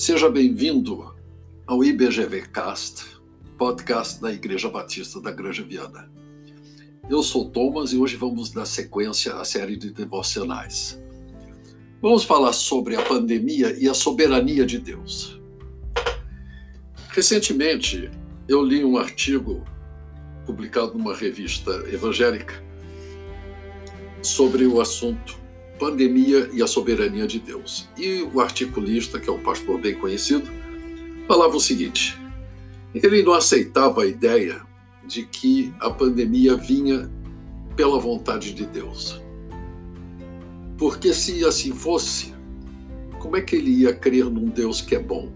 Seja bem-vindo ao IBGVcast, podcast da Igreja Batista da Granja Viana. Eu sou Thomas e hoje vamos dar sequência à série de devocionais. Vamos falar sobre a pandemia e a soberania de Deus. Recentemente, eu li um artigo publicado numa revista evangélica sobre o assunto Pandemia e a Soberania de Deus. E o articulista, que é um pastor bem conhecido, falava o seguinte: ele não aceitava a ideia de que a pandemia vinha pela vontade de Deus. Porque se assim fosse, como é que ele ia crer num Deus que é bom?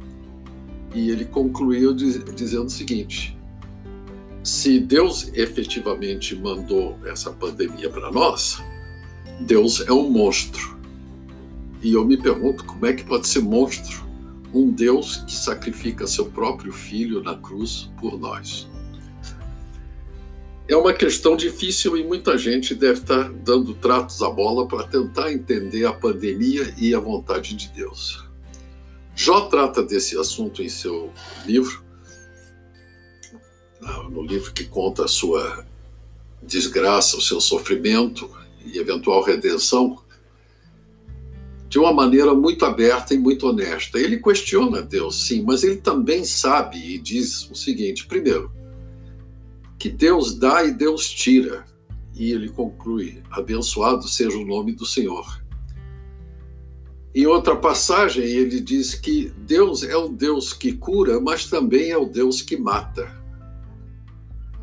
E ele concluiu dizendo o seguinte: se Deus efetivamente mandou essa pandemia para nós, Deus é um monstro. E eu me pergunto como é que pode ser monstro um Deus que sacrifica seu próprio filho na cruz por nós. É uma questão difícil e muita gente deve estar dando tratos à bola para tentar entender a pandemia e a vontade de Deus. Jó trata desse assunto em seu livro, no livro que conta a sua desgraça, o seu sofrimento, e eventual redenção de uma maneira muito aberta e muito honesta. Ele questiona Deus, sim, mas ele também sabe e diz o seguinte: primeiro, que Deus dá e Deus tira. E ele conclui: abençoado seja o nome do Senhor. Em outra passagem, ele diz que Deus é o Deus que cura, mas também é o Deus que mata.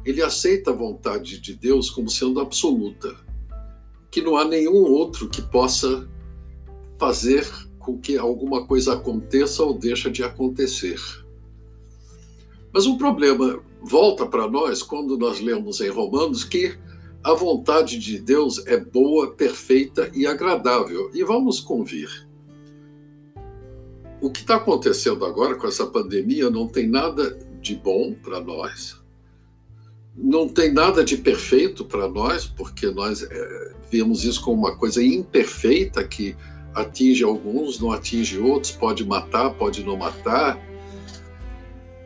Ele aceita a vontade de Deus como sendo absoluta que não há nenhum outro que possa fazer com que alguma coisa aconteça ou deixe de acontecer. Mas o problema volta para nós quando nós lemos em Romanos que a vontade de Deus é boa, perfeita e agradável. E vamos convir. O que está acontecendo agora com essa pandemia não tem nada de bom para nós, não tem nada de perfeito para nós, porque nós é, vemos isso como uma coisa imperfeita que atinge alguns, não atinge outros, pode matar, pode não matar.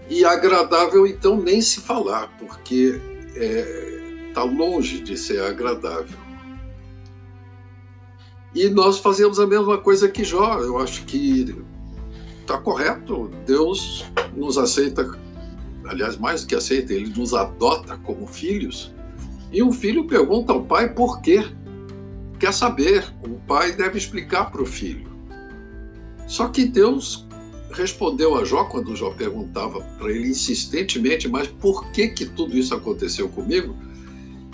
E agradável, então, nem se falar, porque está é, tá longe de ser agradável. E nós fazemos a mesma coisa que Jó. Eu acho que está correto. Deus nos aceita aliás, mais do que aceita, ele nos adota como filhos. E um filho pergunta ao pai por quê. Quer saber, o pai deve explicar para o filho. Só que Deus respondeu a Jó quando Jó perguntava para ele insistentemente, mas por que que tudo isso aconteceu comigo?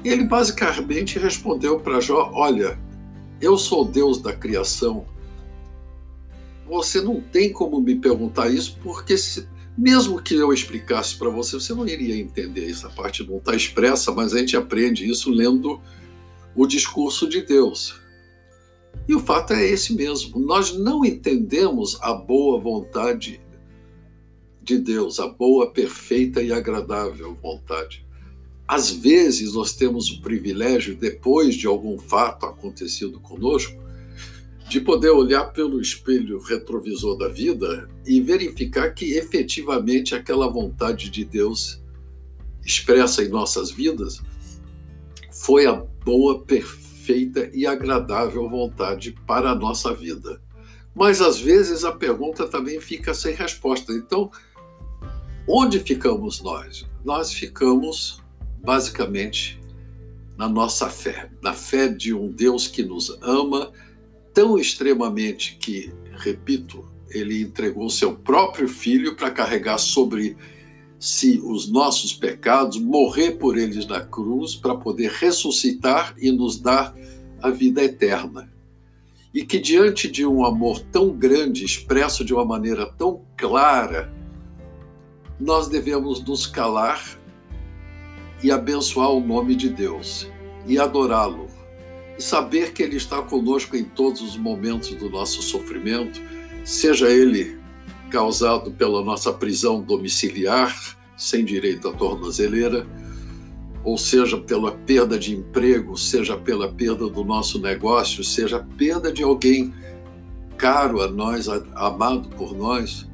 Ele basicamente respondeu para Jó: Olha, eu sou Deus da criação. Você não tem como me perguntar isso, porque se, mesmo que eu explicasse para você, você não iria entender. Essa parte não está expressa, mas a gente aprende isso lendo o discurso de Deus. E o fato é esse mesmo. Nós não entendemos a boa vontade de Deus, a boa, perfeita e agradável vontade. Às vezes nós temos o privilégio, depois de algum fato acontecido conosco, de poder olhar pelo espelho retrovisor da vida e verificar que efetivamente aquela vontade de Deus expressa em nossas vidas foi a boa, perfeita e agradável vontade para a nossa vida. Mas às vezes a pergunta também fica sem resposta. Então, onde ficamos nós? Nós ficamos basicamente na nossa fé, na fé de um Deus que nos ama tão extremamente que, repito, ele entregou seu próprio filho para carregar sobre si os nossos pecados, morrer por eles na cruz, para poder ressuscitar e nos dar a vida eterna. E que diante de um amor tão grande, expresso de uma maneira tão clara, nós devemos nos calar e abençoar o nome de Deus e adorá-lo e saber que Ele está conosco em todos os momentos do nosso sofrimento, seja ele causado pela nossa prisão domiciliar, sem direito à tornozeleira, ou seja pela perda de emprego, seja pela perda do nosso negócio, seja a perda de alguém caro a nós, amado por nós,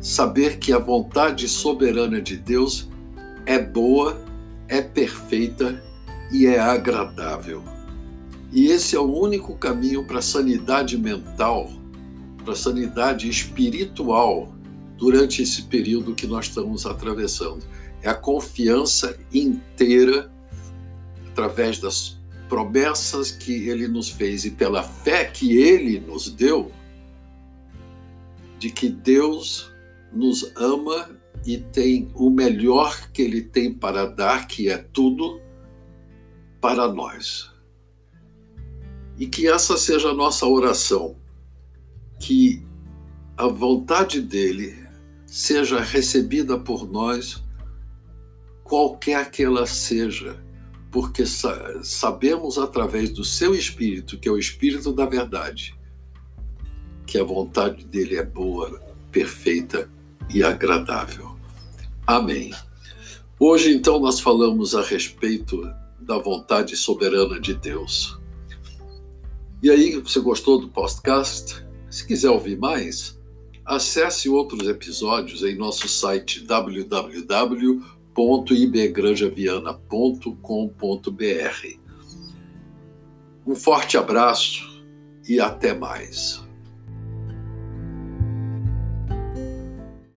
saber que a vontade soberana de Deus é boa, é perfeita e é agradável. E esse é o único caminho para a sanidade mental, para a sanidade espiritual durante esse período que nós estamos atravessando. É a confiança inteira através das promessas que ele nos fez e pela fé que ele nos deu, de que Deus nos ama e tem o melhor que ele tem para dar, que é tudo, para nós. E que essa seja a nossa oração, que a vontade dele seja recebida por nós, qualquer que ela seja porque sabemos através do seu espírito, que é o espírito da verdade, que a vontade dele é boa, perfeita e agradável. Amém. Hoje, então, nós falamos a respeito da vontade soberana de Deus. E aí, você gostou do podcast? Se quiser ouvir mais, acesse outros episódios em nosso site www www.ibgranjaviana.com.br. Um forte abraço e até mais.